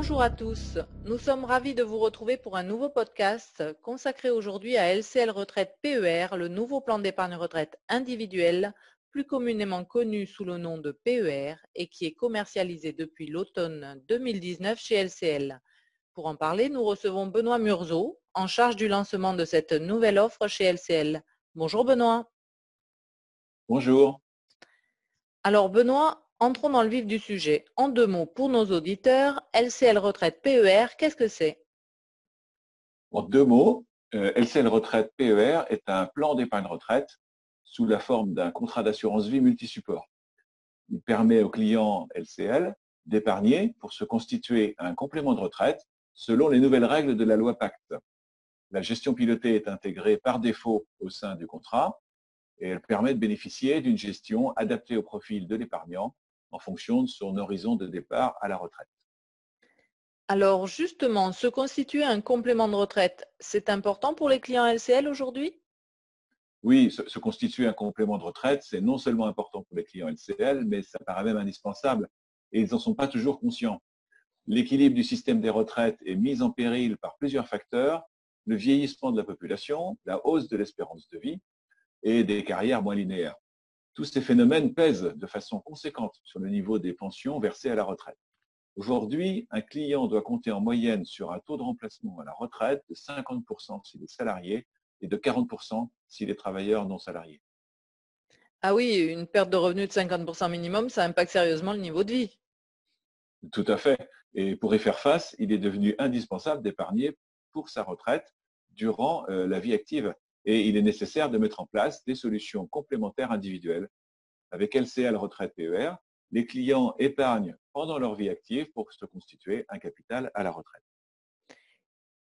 Bonjour à tous, nous sommes ravis de vous retrouver pour un nouveau podcast consacré aujourd'hui à LCL Retraite PER, le nouveau plan d'épargne retraite individuel, plus communément connu sous le nom de PER et qui est commercialisé depuis l'automne 2019 chez LCL. Pour en parler, nous recevons Benoît Murzeau, en charge du lancement de cette nouvelle offre chez LCL. Bonjour Benoît. Bonjour. Alors Benoît, entrons dans le vif du sujet. En deux mots, pour nos auditeurs, LCL Retraite PER, qu'est-ce que c'est? En deux mots, euh, LCL Retraite PER est un plan d'épargne retraite sous la forme d'un contrat d'assurance vie multisupport. Il permet aux clients LCL d'épargner pour se constituer un complément de retraite selon les nouvelles règles de la loi Pacte. La gestion pilotée est intégrée par défaut au sein du contrat et elle permet de bénéficier d'une gestion adaptée au profil de l'épargnant en fonction de son horizon de départ à la retraite. Alors justement, se constituer un complément de retraite, c'est important pour les clients LCL aujourd'hui? Oui, se, constituer un complément de retraite, c'est non seulement important pour les clients LCL, mais ça paraît même indispensable et ils n'en sont pas toujours conscients. L'équilibre du système des retraites est mis en péril par plusieurs facteurs, le vieillissement de la population, la hausse de l'espérance de vie et des carrières moins linéaires. Tous ces phénomènes pèsent de façon conséquente sur le niveau des pensions versées à la retraite. Aujourd'hui, un client doit compter en moyenne sur un taux de remplacement à la retraite de 50% s'il est salarié et de 40% s'il est travailleur non salarié. Ah oui, une perte de revenus de 50% minimum, ça impacte sérieusement le niveau de vie. Tout à fait. Et pour y faire face, il est devenu indispensable d'épargner pour sa retraite durant euh, la vie active. Et il est nécessaire de mettre en place des solutions complémentaires individuelles. Avec LCL Retraite PER, les clients épargnent pendant leur vie active pour se constituer un capital à la retraite.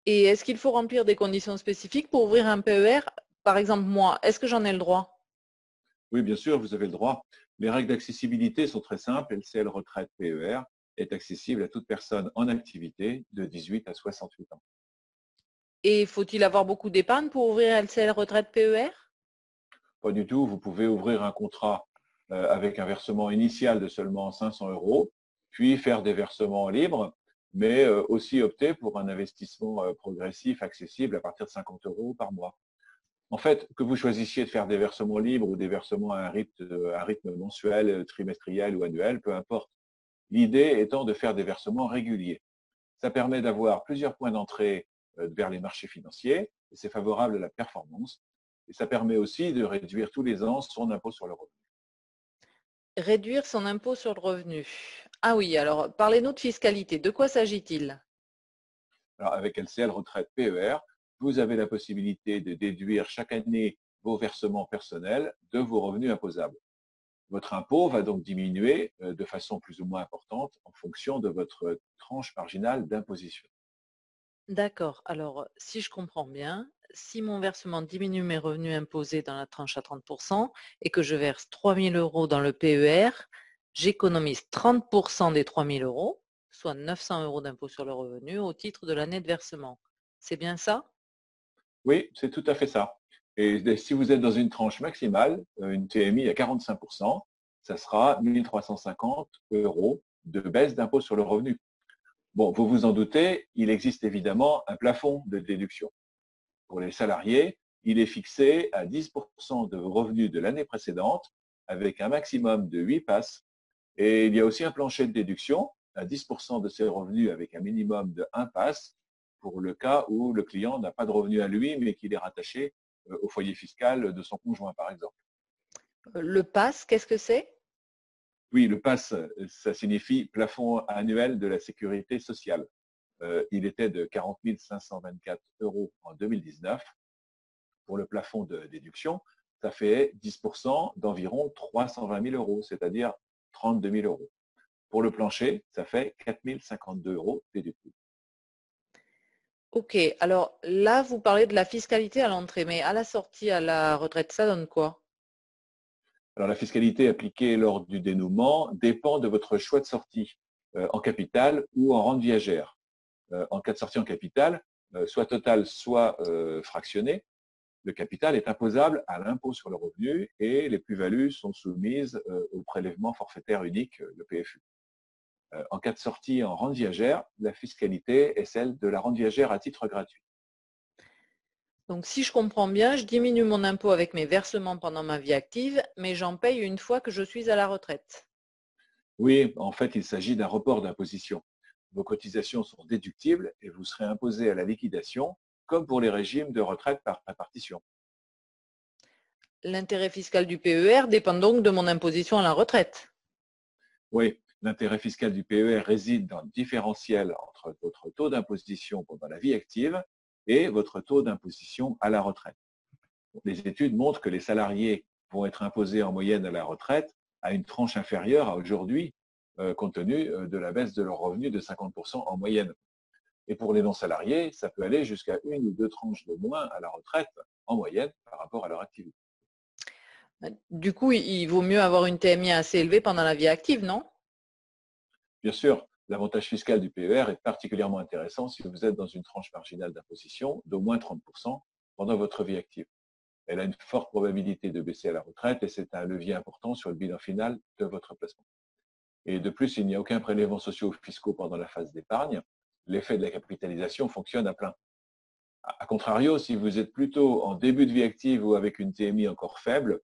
Et est-ce qu'il faut remplir des conditions spécifiques pour ouvrir un PER Par exemple, moi, est-ce que j'en ai le droit? Oui, bien sûr, vous avez le droit. Les règles d'accessibilité sont très simples. LCL Retraite PER est accessible à toute personne en activité de 18 à 68 ans. Et faut-il avoir beaucoup d'épargne pour ouvrir LCL Retraite PER Pas du tout. Vous pouvez ouvrir un contrat euh, avec un versement initial de seulement 500 euros, puis faire des versements libres, mais euh, aussi opter pour un investissement euh, progressif accessible à partir de 50 euros par mois. En fait, que vous choisissiez de faire des versements libres ou des versements à un rythme, un rythme mensuel, trimestriel ou annuel, peu importe. L'idée étant de faire des versements réguliers. Ça permet d'avoir plusieurs points d'entrée vers les marchés financiers et c'est favorable à la performance. Et ça permet aussi de réduire tous les ans son impôt sur le revenu. Réduire son impôt sur le revenu. Ah oui, alors parlez-nous de fiscalité. De quoi s'agit-il? Alors avec LCL Retraite PER, vous avez la possibilité de déduire chaque année vos versements personnels de vos revenus imposables. Votre impôt va donc diminuer euh, de façon plus ou moins importante en fonction de votre tranche marginale d'imposition. D'accord. Alors, si je comprends bien, si mon versement diminue mes revenus imposés dans la tranche à 30% et que je verse 3 000 euros dans le PER, j'économise 30% des 3 000 euros, soit 900 euros d'impôt sur le revenu au titre de l'année de versement. C'est bien ça? Oui, c'est tout à fait ça. Et si vous êtes dans une tranche maximale, euh, une TMI à 45%, ça sera 1350 euros de baisse d'impôt sur le revenu. Bon, vous vous en doutez, il existe évidemment un plafond de déduction. Pour les salariés, il est fixé à 10% de revenus de l'année précédente avec un maximum de 8 passes. Et il y a aussi un plancher de déduction à 10% de ses revenus avec un minimum de 1 passe pour le cas où le client n'a pas de revenus à lui, mais qu'il est rattaché euh, au foyer fiscal de son conjoint, par exemple. Le pass, qu'est-ce que c'est? Oui, le PASS, ça signifie plafond annuel de la sécurité sociale. Euh, il était de 40 524 euros en 2019. Pour le plafond de déduction, ça fait 10% d'environ 320 000 euros, c'est-à-dire 32 000 euros. Pour le plancher, ça fait 4 052 euros déductibles. Ok, alors là, vous parlez de la fiscalité à l'entrée, mais à la sortie, à la retraite, ça donne quoi? La fiscalité appliquée lors du dénouement dépend de votre choix de sortie euh, en capital ou en rente viagère. Euh, en cas de sortie en capital, euh, soit total, soit fractionné, le capital est imposable à l'impôt sur le revenu et les plus-values sont soumises au prélèvement forfaitaire unique, le PFU. En cas de sortie en rente viagère, la fiscalité est celle de la rente viagère à titre gratuit. Donc, si je comprends bien, je diminue mon impôt avec mes versements pendant ma vie active, mais j'en paye une fois que je suis à la retraite. Oui, en fait, il s'agit d'un report d'imposition. Vos cotisations sont déductibles et vous serez imposé à la liquidation, comme pour les régimes de retraite par répartition. L'intérêt fiscal du PER dépend donc de mon imposition à la retraite. Oui, l'intérêt fiscal du PER réside dans le différentiel entre votre taux d'imposition pendant la vie active et votre taux d'imposition à la retraite. Les études montrent que les salariés vont être imposés en moyenne à la retraite à une tranche inférieure à aujourd'hui, euh, compte tenu euh, de la baisse de leurs revenus de 50% en moyenne. Et pour les non-salariés, ça peut aller jusqu'à une ou deux tranches de moins à la retraite en moyenne par rapport à leur activité. Bah, du coup, il vaut mieux avoir une TMI assez élevée pendant la vie active, non? Bien sûr, l'avantage fiscal du PER est particulièrement intéressant si vous êtes dans une tranche marginale d'imposition d'au moins 30% pendant votre vie active. Elle a une forte probabilité de baisser à la retraite et c'est un levier important sur le bilan final de votre placement. Et de plus, il n'y a aucun prélèvement social ou fiscaux pendant la phase d'épargne. L'effet de la capitalisation fonctionne à plein. A contrario, si vous êtes plutôt en début de vie active ou avec une TMI encore faible,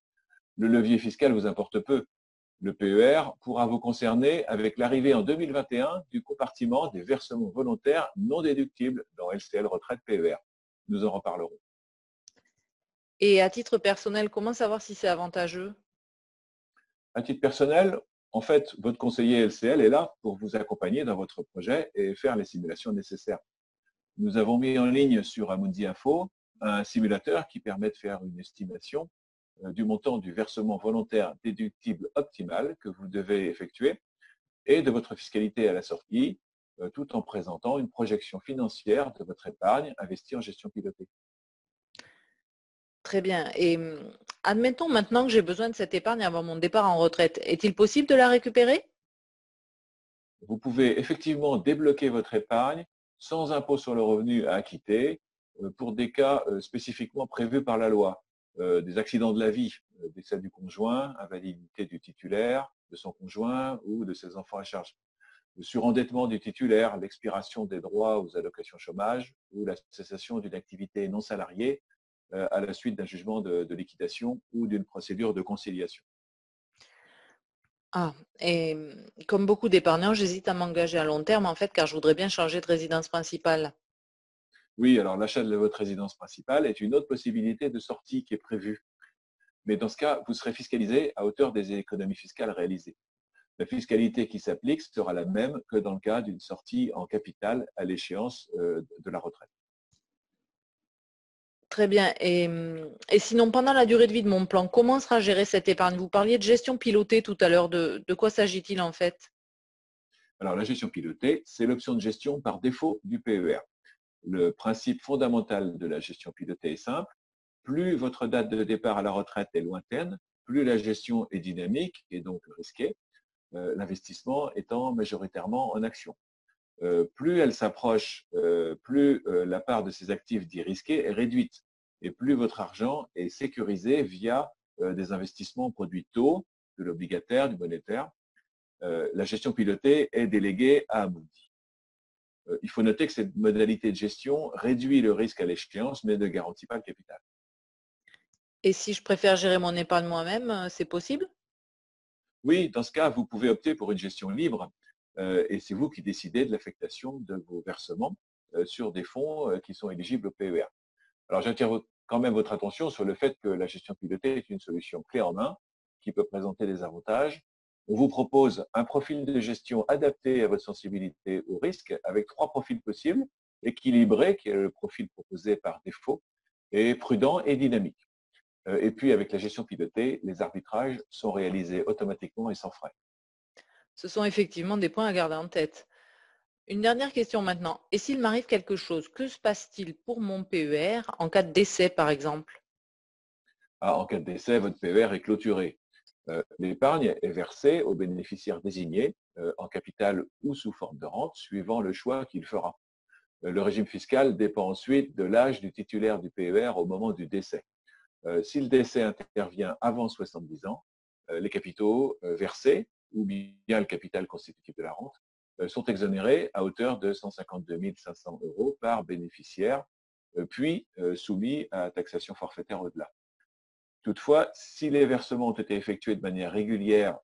le levier fiscal vous importe peu. Le PER pourra vous concerner avec l'arrivée en 2021 du compartiment des versements volontaires non déductibles dans LCL Retraite PER. Nous en reparlerons. Et à titre personnel, comment savoir si c'est avantageux? À titre personnel, en fait, votre conseiller LCL est là pour vous accompagner dans votre projet et faire les simulations nécessaires. Nous avons mis en ligne sur Amundi Info un simulateur qui permet de faire une estimation du montant du versement volontaire déductible optimal que vous devez effectuer et de votre fiscalité à la sortie, euh, tout en présentant une projection financière de votre épargne investie en gestion pilotée. Très bien. Et hum, admettons maintenant que j'ai besoin de cette épargne avant mon départ en retraite. Est-il possible de la récupérer? Vous pouvez effectivement débloquer votre épargne sans impôt sur le revenu à acquitter euh, pour des cas spécifiquement prévus par la loi. Euh, des accidents de la vie, euh, décès du conjoint, invalidité du titulaire, de son conjoint ou de ses enfants à charge. Le surendettement du titulaire, l'expiration des droits aux allocations chômage ou la cessation d'une activité non salariée euh, à la suite d'un jugement de, liquidation ou d'une procédure de conciliation. Ah, et comme beaucoup d'épargnants, j'hésite à m'engager à long terme en fait car je voudrais bien changer de résidence principale. Oui, alors l'achat de votre résidence principale est une autre possibilité de sortie qui est prévue. Mais dans ce cas, vous serez fiscalisé à hauteur des économies fiscales réalisées. La fiscalité qui s'applique sera la même que dans le cas d'une sortie en capital à l'échéance euh, de la retraite. Très bien. Et, sinon, pendant la durée de vie de mon plan, comment sera gérée cette épargne? Vous parliez de gestion pilotée tout à l'heure. De, de quoi s'agit-il en fait? Alors, la gestion pilotée, c'est l'option de gestion par défaut du PER le principe fondamental de la gestion pilotée est simple. Plus votre date de départ à la retraite est lointaine, plus la gestion est dynamique et donc risquée, euh, l'investissement étant majoritairement en action. Euh, plus elle s'approche, euh, plus la part de ces actifs dits risqués est réduite et plus votre argent est sécurisé via des investissements en produits taux, de l'obligataire, du monétaire. la gestion pilotée est déléguée à Amundi. Euh, il faut noter que cette modalité de gestion réduit le risque à l'échéance, mais ne garantit pas le capital. Et si je préfère gérer mon épargne moi-même, euh, c'est possible? Oui, dans ce cas, vous pouvez opter pour une gestion libre euh, et c'est vous qui décidez de l'affectation de vos versements sur des fonds qui sont éligibles au PER. Alors j'attire quand même votre attention sur le fait que la gestion pilotée est une solution clé en main qui peut présenter des avantages on vous propose un profil de gestion adapté à votre sensibilité au risque avec trois profils possibles, équilibré, qui est le profil proposé par défaut, et prudent et dynamique. Euh, et puis, avec la gestion pilotée, les arbitrages sont réalisés automatiquement et sans frais. Ce sont effectivement des points à garder en tête. Une dernière question maintenant. Et s'il m'arrive quelque chose, que se passe-t-il pour mon PER en cas de décès, par exemple? Ah, En cas de décès, votre PER est clôturé. Euh, l'épargne est versée aux bénéficiaires désignés euh, en capital ou sous forme de rente, suivant le choix qu'il fera. Euh, le régime fiscal dépend ensuite de l'âge du titulaire du PER au moment du décès. Si le décès intervient avant 70 ans, les capitaux versés ou bien le capital constitutif de la rente sont exonérés à hauteur de 152 500 euros par bénéficiaire, puis soumis à taxation forfaitaire au-delà. Toutefois, si les versements ont été effectués de manière régulière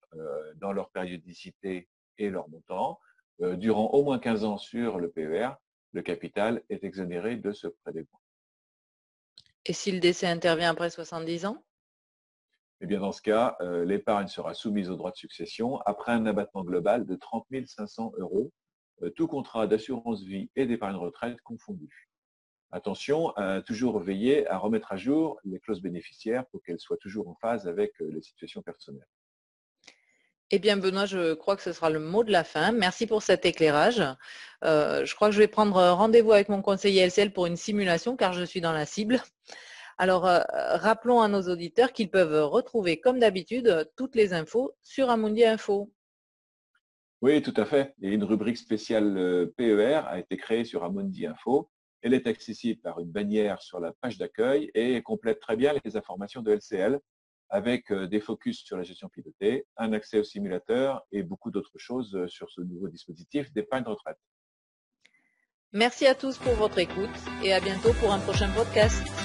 dans leur périodicité et leur montant, durant au moins 15 ans sur le PER, le capital est exonéré de ce prélèvement. Et si le décès intervient après 70 ans? Eh bien, dans ce cas, l'épargne sera soumise au droit de succession après un abattement global de 30 500 euros, tout contrat d'assurance vie et d'épargne retraite confondus. Attention à toujours veiller à remettre à jour les clauses bénéficiaires pour qu'elles soient toujours en phase avec euh, les situations personnelles. Eh bien, Benoît, je crois que ce sera le mot de la fin. Merci pour cet éclairage. Euh, je crois que je vais prendre rendez-vous avec mon conseiller LCL pour une simulation car je suis dans la cible. Alors, euh, rappelons à nos auditeurs qu'ils peuvent retrouver, comme d'habitude, toutes les infos sur Amundi Info. Oui, tout à fait. Et une rubrique spéciale PER a été créée sur Amundi Info elle est accessible par une bannière sur la page d'accueil et complète très bien les informations de LCL avec euh, des focus sur la gestion pilotée, un accès au simulateur et beaucoup d'autres choses euh, sur ce nouveau dispositif d'épargne retraite. Merci à tous pour votre écoute et à bientôt pour un prochain podcast.